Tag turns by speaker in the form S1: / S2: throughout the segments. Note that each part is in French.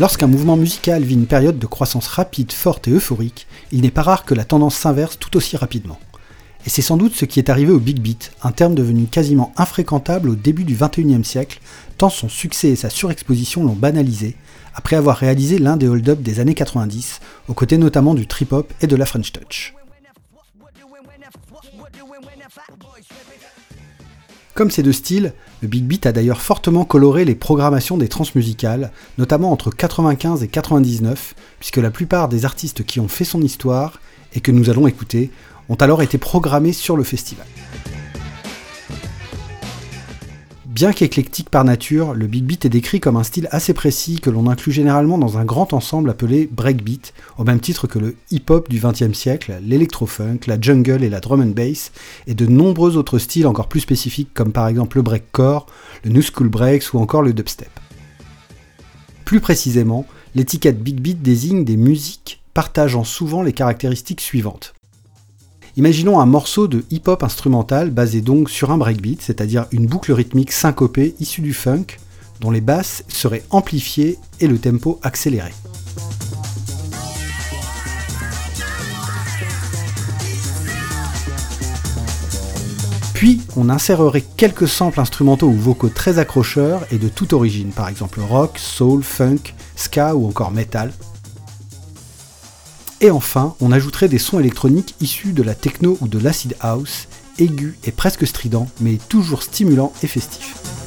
S1: Lorsqu'un mouvement musical vit une période de croissance rapide, forte et euphorique, il n'est pas rare que la tendance s'inverse tout aussi rapidement. Et c'est sans doute ce qui est arrivé au Big Beat, un terme devenu quasiment infréquentable au début du XXIe siècle, tant son succès et sa surexposition l'ont banalisé, après avoir réalisé l'un des hold-up des années 90, aux côtés notamment du trip-hop et de la French Touch. Comme ces deux styles, le Big Beat a d'ailleurs fortement coloré les programmations des transmusicales, notamment entre 95 et 99, puisque la plupart des artistes qui ont fait son histoire, et que nous allons écouter, ont alors été programmés sur le festival. Bien qu'éclectique par nature, le big beat est décrit comme un style assez précis que l'on inclut généralement dans un grand ensemble appelé breakbeat, au même titre que le hip-hop du XXe siècle, l'électro-funk, la jungle et la drum and bass, et de nombreux autres styles encore plus spécifiques comme par exemple le breakcore, le new school breaks ou encore le dubstep. Plus précisément, l'étiquette big beat désigne des musiques partageant souvent les caractéristiques suivantes. Imaginons un morceau de hip-hop instrumental basé donc sur un breakbeat, c'est-à-dire une boucle rythmique syncopée issue du funk, dont les basses seraient amplifiées et le tempo accéléré. Puis, on insérerait quelques samples instrumentaux ou vocaux très accrocheurs et de toute origine, par exemple rock, soul, funk, ska ou encore metal, et enfin, on ajouterait des sons électroniques issus de la techno ou de l'acid house, aigus et presque stridents, mais toujours stimulants et festifs.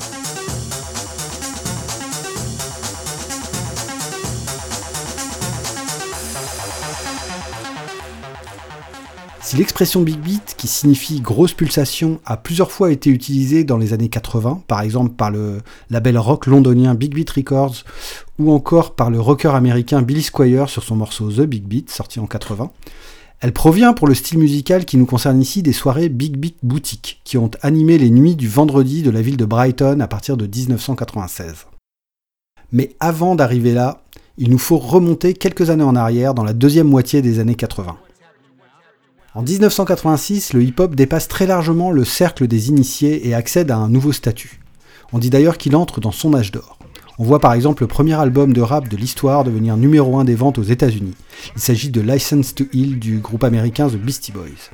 S1: Si l'expression Big Beat, qui signifie grosse pulsation, a plusieurs fois été utilisée dans les années 80, par exemple par le label rock londonien Big Beat Records, ou encore par le rocker américain Billy Squire sur son morceau The Big Beat, sorti en 80, elle provient pour le style musical qui nous concerne ici des soirées Big Beat Boutique, qui ont animé les nuits du vendredi de la ville de Brighton à partir de 1996. Mais avant d'arriver là, il nous faut remonter quelques années en arrière dans la deuxième moitié des années 80. En 1986, le hip-hop dépasse très largement le cercle des initiés et accède à un nouveau statut. On dit d'ailleurs qu'il entre dans son âge d'or. On voit par exemple le premier album de rap de l'histoire devenir numéro 1 des ventes aux États-Unis. Il s'agit de License to Heal du groupe américain The Beastie Boys.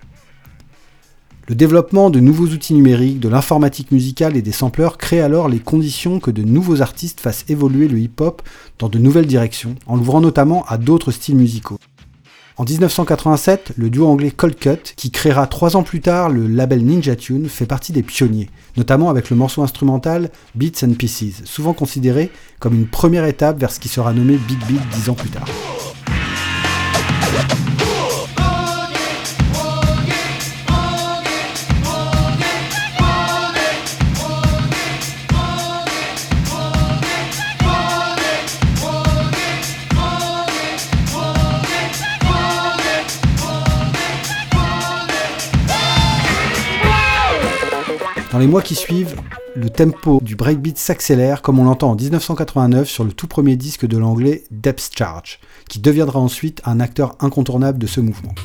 S1: Le développement de nouveaux outils numériques, de l'informatique musicale et des sampleurs crée alors les conditions que de nouveaux artistes fassent évoluer le hip-hop dans de nouvelles directions, en l'ouvrant notamment à d'autres styles musicaux. En 1987, le duo anglais Cold Cut, qui créera trois ans plus tard le label Ninja Tune, fait partie des pionniers, notamment avec le morceau instrumental Beats and Pieces, souvent considéré comme une première étape vers ce qui sera nommé Big Beat dix ans plus tard. Dans les mois qui suivent, le tempo du breakbeat s'accélère comme on l'entend en 1989 sur le tout premier disque de l'anglais Depth Charge, qui deviendra ensuite un acteur incontournable de ce mouvement.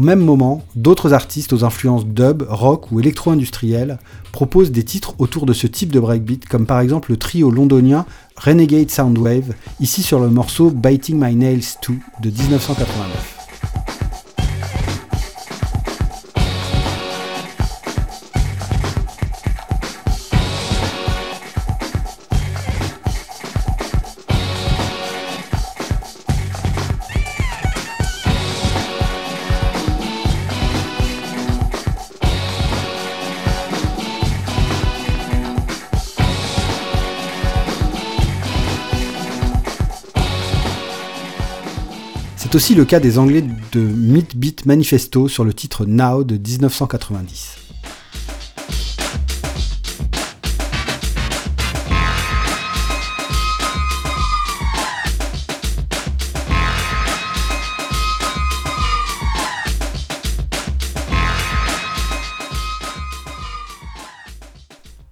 S1: Au même moment, d'autres artistes aux influences dub, rock ou électro-industrielles proposent des titres autour de ce type de breakbeat, comme par exemple le trio londonien Renegade Soundwave, ici sur le morceau Biting My Nails 2 de 1989. C'est aussi le cas des Anglais de Meat Beat Manifesto sur le titre Now de 1990.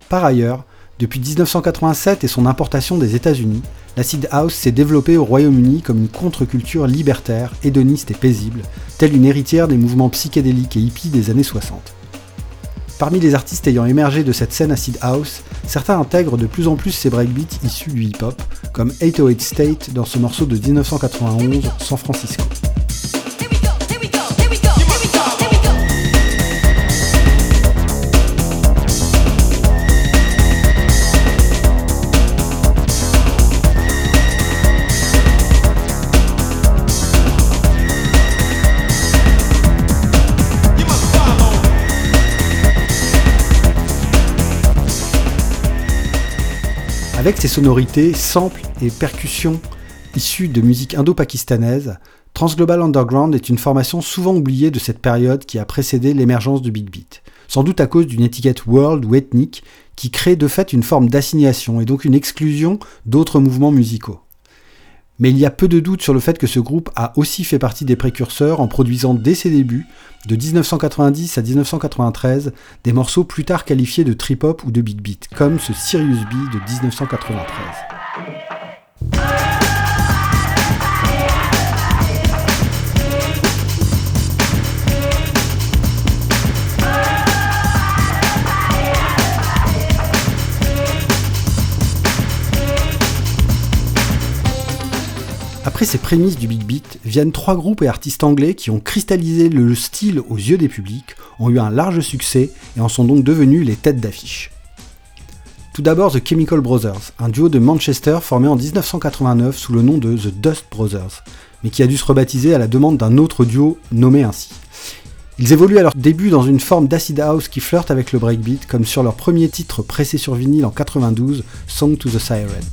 S1: Par ailleurs, depuis 1987 et son importation des États-Unis, l'acid house s'est développé au Royaume-Uni comme une contre-culture libertaire, hédoniste et paisible, telle une héritière des mouvements psychédéliques et hippies des années 60. Parmi les artistes ayant émergé de cette scène acid house, certains intègrent de plus en plus ces breakbeats issus du hip-hop, comme 808 State dans ce morceau de 1991, San Francisco. Avec ses sonorités, samples et percussions issues de musique indo-pakistanaise, Transglobal Underground est une formation souvent oubliée de cette période qui a précédé l'émergence du Big Beat, sans doute à cause d'une étiquette world ou ethnique qui crée de fait une forme d'assignation et donc une exclusion d'autres mouvements musicaux. Mais il y a peu de doute sur le fait que ce groupe a aussi fait partie des précurseurs en produisant dès ses débuts, de 1990 à 1993, des morceaux plus tard qualifiés de trip-hop ou de big beat, comme ce Sirius B de 1993. Après ces prémices du Big Beat, viennent trois groupes et artistes anglais qui ont cristallisé le style aux yeux des publics, ont eu un large succès et en sont donc devenus les têtes d'affiche. Tout d'abord The Chemical Brothers, un duo de Manchester formé en 1989 sous le nom de The Dust Brothers, mais qui a dû se rebaptiser à la demande d'un autre duo nommé ainsi. Ils évoluent à leur début dans une forme d'acid house qui flirte avec le breakbeat, comme sur leur premier titre pressé sur vinyle en 92, Song to the Siren.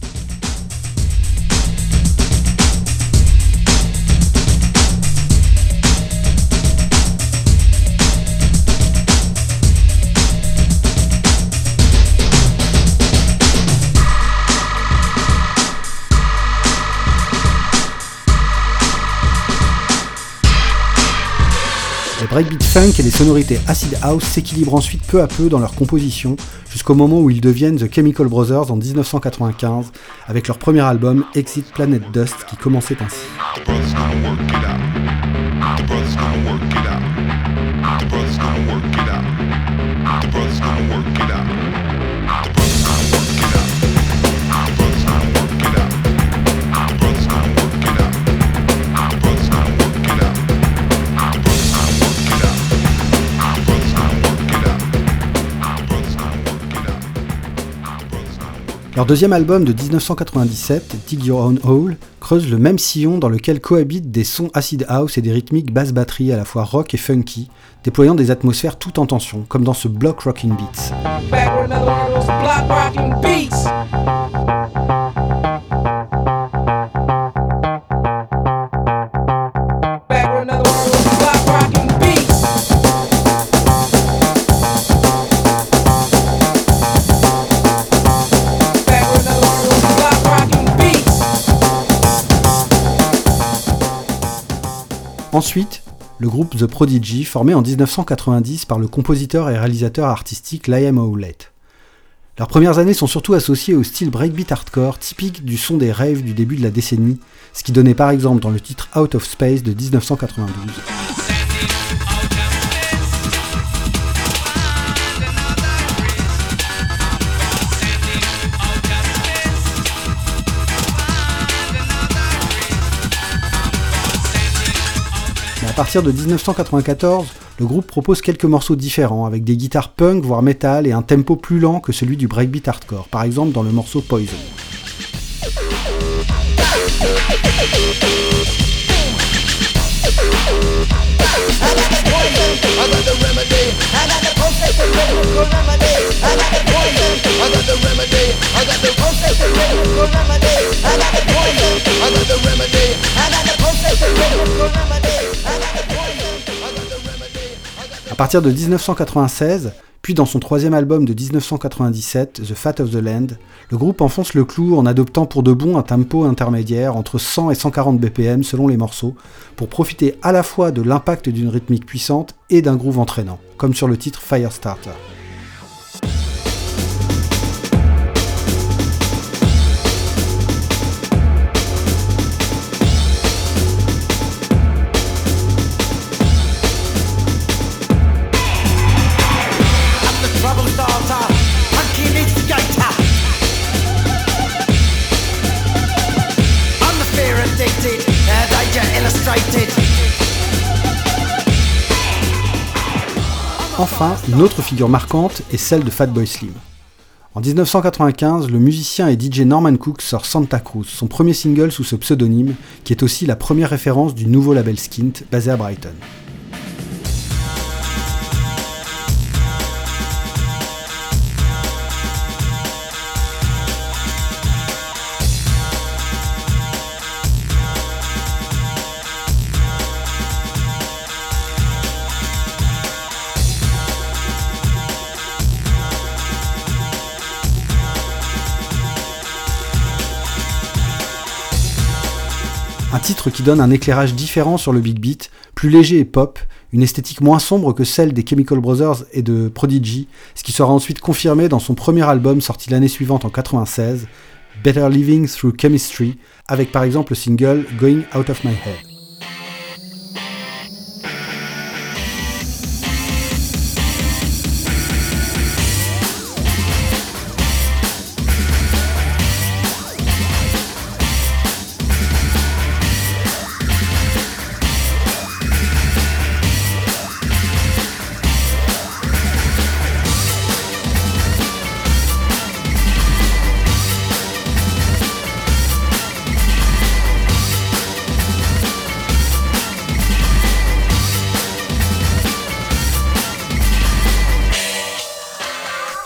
S1: Breakbeat funk et les sonorités acid house s'équilibrent ensuite peu à peu dans leur composition, jusqu'au moment où ils deviennent The Chemical Brothers en 1995, avec leur premier album Exit Planet Dust qui commençait ainsi. Leur deuxième album de 1997, Dig Your Own Hole, creuse le même sillon dans lequel cohabitent des sons acid house et des rythmiques basse batterie à la fois rock et funky, déployant des atmosphères tout en tension, comme dans ce Block Rocking Beats. Ensuite, le groupe The Prodigy, formé en 1990 par le compositeur et réalisateur artistique Liam Howlett. Leurs premières années sont surtout associées au style breakbeat hardcore typique du son des rêves du début de la décennie, ce qui donnait par exemple dans le titre Out of Space de 1992. Partir de 1994, le groupe propose quelques morceaux différents, avec des guitares punk voire metal et un tempo plus lent que celui du breakbeat hardcore, par exemple dans le morceau Poison. À partir de 1996, puis dans son troisième album de 1997, The Fat of the Land, le groupe enfonce le clou en adoptant pour de bon un tempo intermédiaire entre 100 et 140 BPM selon les morceaux, pour profiter à la fois de l'impact d'une rythmique puissante et d'un groove entraînant, comme sur le titre Firestarter. Enfin, une autre figure marquante est celle de Fatboy Slim. En 1995, le musicien et DJ Norman Cook sort Santa Cruz, son premier single sous ce pseudonyme, qui est aussi la première référence du nouveau label Skint basé à Brighton. Un titre qui donne un éclairage différent sur le big beat, plus léger et pop, une esthétique moins sombre que celle des Chemical Brothers et de Prodigy, ce qui sera ensuite confirmé dans son premier album sorti l'année suivante en 96, Better Living Through Chemistry, avec par exemple le single Going Out of My Head.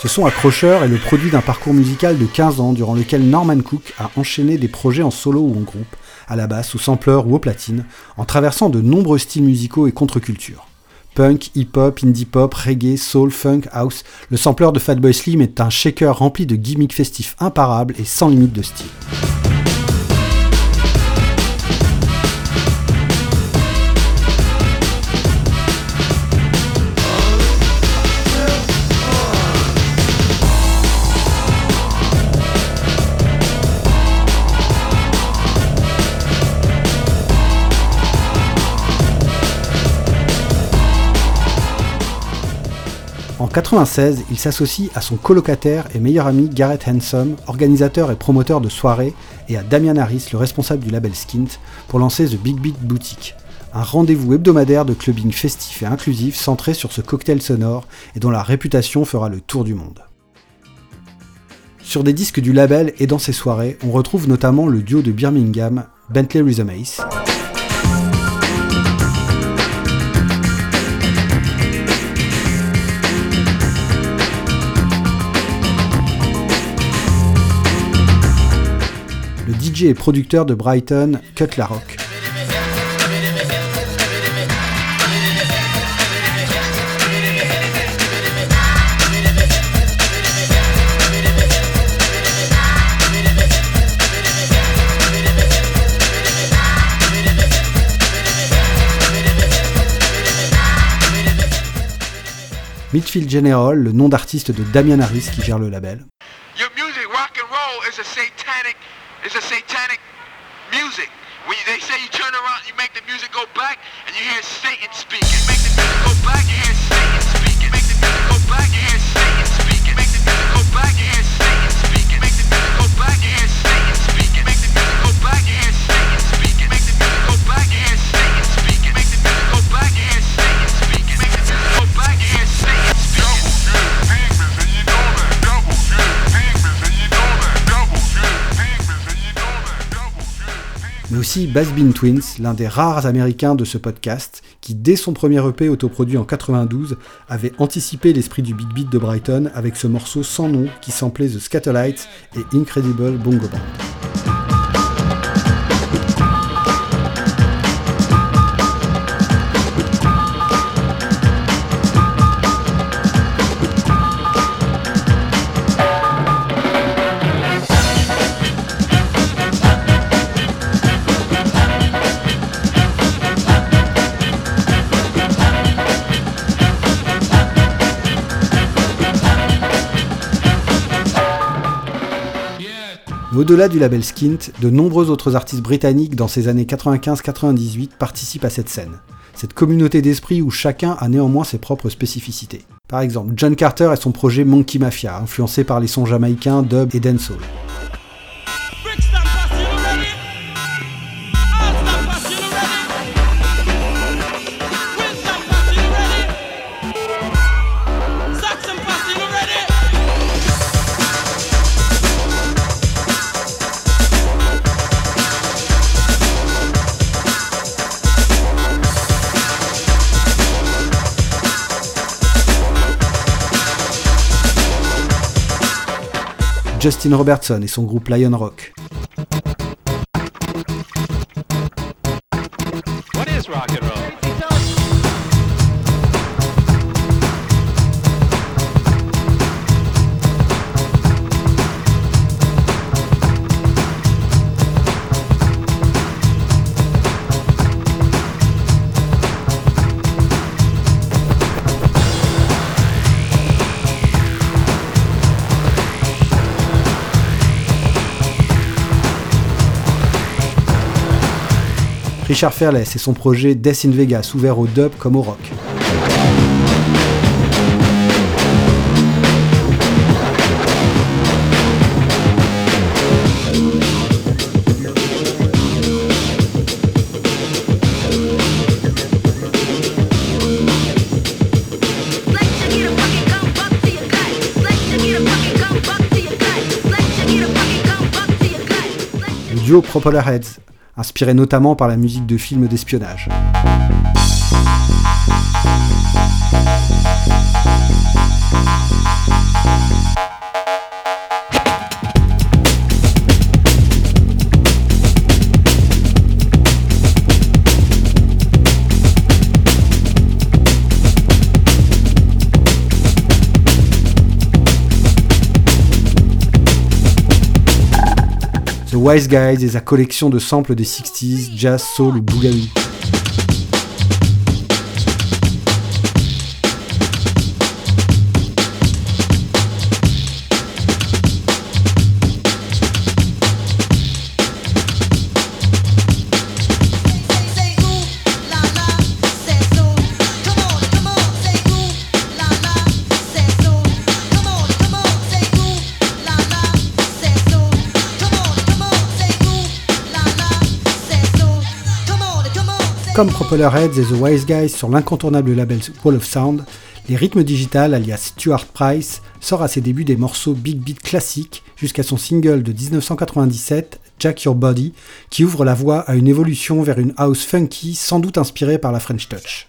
S1: Ce son accrocheur est le produit d'un parcours musical de 15 ans durant lequel Norman Cook a enchaîné des projets en solo ou en groupe, à la basse, au sampler ou au platine, en traversant de nombreux styles musicaux et contre-cultures. Punk, hip-hop, indie pop, reggae, soul, funk, house, le sampler de Fatboy Slim est un shaker rempli de gimmicks festifs imparables et sans limite de style. 96, il s'associe à son colocataire et meilleur ami Garrett Hansom, organisateur et promoteur de soirées, et à Damian Harris, le responsable du label Skint, pour lancer The Big Beat Boutique, un rendez-vous hebdomadaire de clubbing festif et inclusif centré sur ce cocktail sonore et dont la réputation fera le tour du monde. Sur des disques du label et dans ses soirées, on retrouve notamment le duo de Birmingham, Bentley Rhythm Ace, Et producteur de Brighton, Cut La Rock. Midfield General, le nom d'artiste de Damian Harris qui gère le label.
S2: Your music, rock and roll, is a satanic, is a satanic music. When you, they say you turn around, you make the music go back, and you hear Satan speaking. Make the music go back, you hear Satan speaking. Make the music go back,
S1: aussi Bass Bean Twins, l'un des rares américains de ce podcast, qui dès son premier EP autoproduit en 92 avait anticipé l'esprit du big beat de Brighton avec ce morceau sans nom qui samplait The Scatterlights et Incredible Bongo Band. Au-delà du label Skint, de nombreux autres artistes britanniques dans ces années 95-98 participent à cette scène. Cette communauté d'esprit où chacun a néanmoins ses propres spécificités. Par exemple, John Carter et son projet Monkey Mafia, influencé par les sons jamaïcains, dub et dancehall. Justin Robertson et son groupe Lion Rock. Richard Fairless et son projet Death in Vegas, ouvert au dub comme au rock. Duo Propeller Heads, inspiré notamment par la musique de films d'espionnage. The Wise Guys et sa collection de samples des 60s, jazz, soul ou boogaloo. Comme Propellerheads et The Wise Guys sur l'incontournable label Wall of Sound, les rythmes digital alias Stuart Price sort à ses débuts des morceaux big beat classiques jusqu'à son single de 1997, Jack Your Body, qui ouvre la voie à une évolution vers une house funky sans doute inspirée par la French Touch.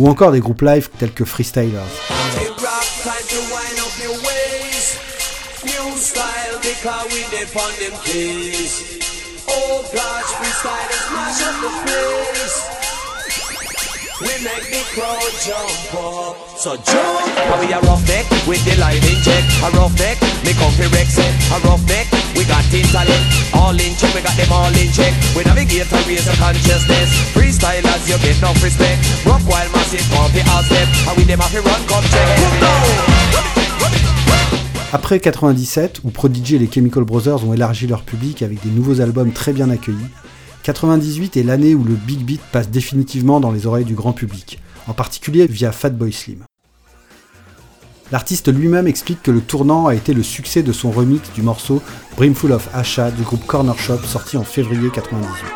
S1: Ou encore des groupes live tels que Freestylers.
S3: We
S4: got intellect. All in check, we got them all in check. We navigate and raise the consciousness. Freestylers, you get enough respect. Rock while massive, comfy all step. And we them have to run, come check. Put down.
S1: Après 97, où Prodigy et les Chemical Brothers ont élargi leur public avec des nouveaux albums très bien accueillis, 98 est l'année où le big beat passe définitivement dans les oreilles du grand public, en particulier via Fatboy Slim. L'artiste lui-même explique que le tournant a été le succès de son remix du morceau Brimful of Asha du groupe Corner Shop sorti en février 98.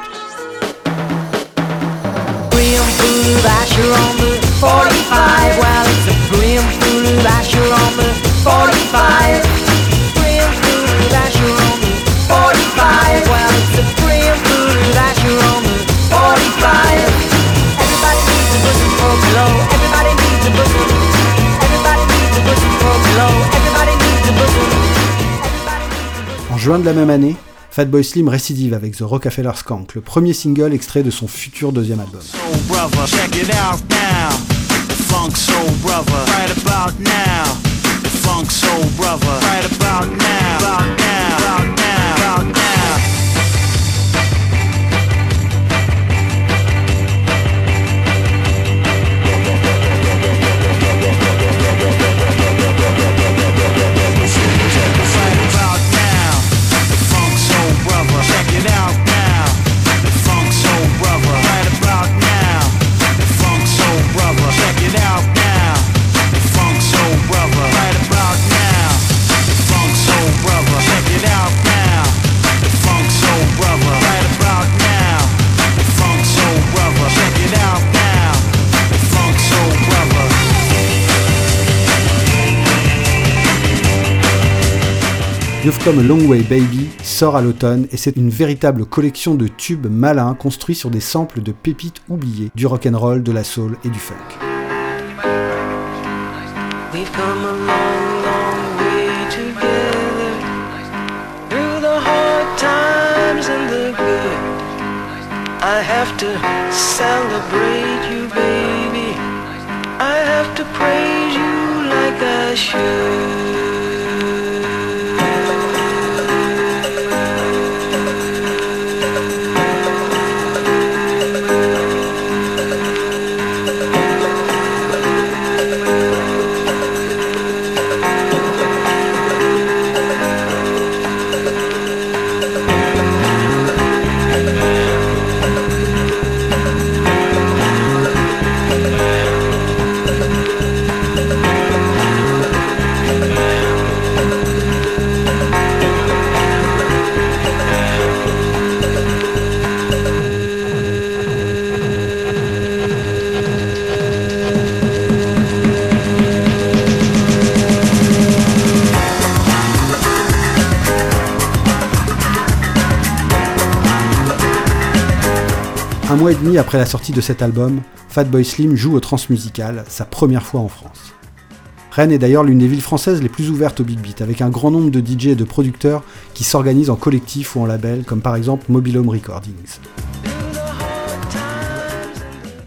S1: Juin de la même année, Fatboy Slim récidive avec The Rockefeller Skank, le premier single extrait de son futur deuxième album. You've Come a Long Way Baby sort à l'automne et c'est une véritable collection de tubes malins construits sur des samples de pépites oubliées du rock'n'roll, de la soul et du funk. Un mois et demi après la sortie de cet album, Fatboy Slim joue au Transmusical, sa première fois en France. Rennes est d'ailleurs l'une des villes françaises les plus ouvertes au big beat, avec un grand nombre de DJ et de producteurs qui s'organisent en collectif ou en label, comme par exemple Mobile Home Recordings.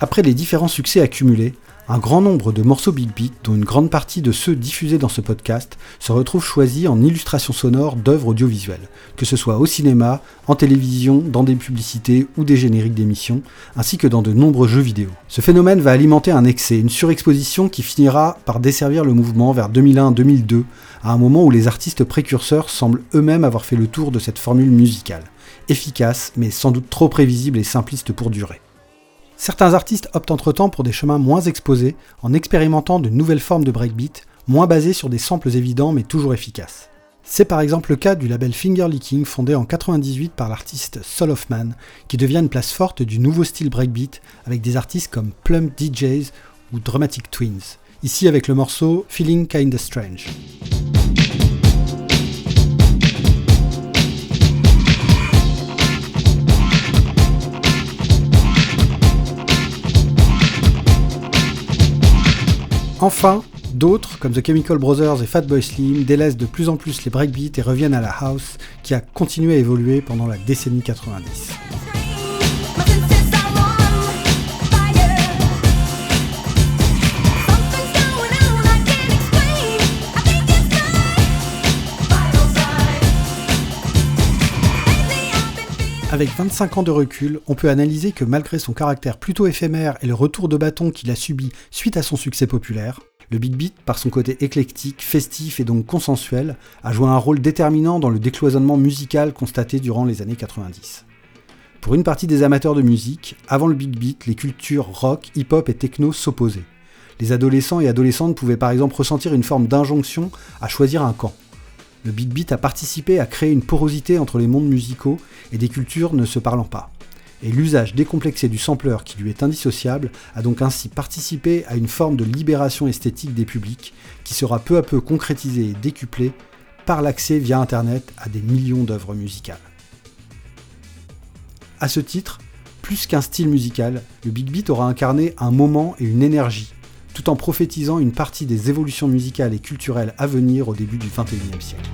S1: Après les différents succès accumulés, un grand nombre de morceaux Big Beat, dont une grande partie de ceux diffusés dans ce podcast, se retrouvent choisis en illustration sonore d'œuvres audiovisuelles, que ce soit au cinéma, en télévision, dans des publicités ou des génériques d'émissions, ainsi que dans de nombreux jeux vidéo. Ce phénomène va alimenter un excès, une surexposition qui finira par desservir le mouvement vers 2001-2002, à un moment où les artistes précurseurs semblent eux-mêmes avoir fait le tour de cette formule musicale, efficace mais sans doute trop prévisible et simpliste pour durer. Certains artistes optent entre-temps pour des chemins moins exposés en expérimentant de nouvelles formes de breakbeat, moins basées sur des samples évidents mais toujours efficaces. C'est par exemple le cas du label Finger Licking fondé en 98 par l'artiste Soul of Man, qui devient une place forte du nouveau style breakbeat avec des artistes comme Plum DJs ou Dramatic Twins. Ici avec le morceau Feeling Kinda Strange. Enfin, d'autres, comme The Chemical Brothers et Fatboy Slim, délaissent de plus en plus les breakbeats et reviennent à la house, qui a continué à évoluer pendant la décennie 90. Avec 25 ans de recul, on peut analyser que malgré son caractère plutôt éphémère et le retour de bâton qu'il a subi suite à son succès populaire, le Big Beat, par son côté éclectique, festif et donc consensuel, a joué un rôle déterminant dans le décloisonnement musical constaté durant les années 90. Pour une partie des amateurs de musique, avant le Big Beat, les cultures rock, hip-hop et techno s'opposaient. Les adolescents et adolescentes pouvaient par exemple ressentir une forme d'injonction à choisir un camp. Le Big Beat a participé à créer une porosité entre les mondes musicaux et des cultures ne se parlant pas. Et l'usage décomplexé du sampler qui lui est indissociable a donc ainsi participé à une forme de libération esthétique des publics qui sera peu à peu concrétisée et décuplée par l'accès via Internet à des millions d'œuvres musicales. À ce titre, plus qu'un style musical, le Big Beat aura incarné un moment et une énergie, tout en prophétisant une partie des évolutions musicales et culturelles à venir au début du XXIe siècle.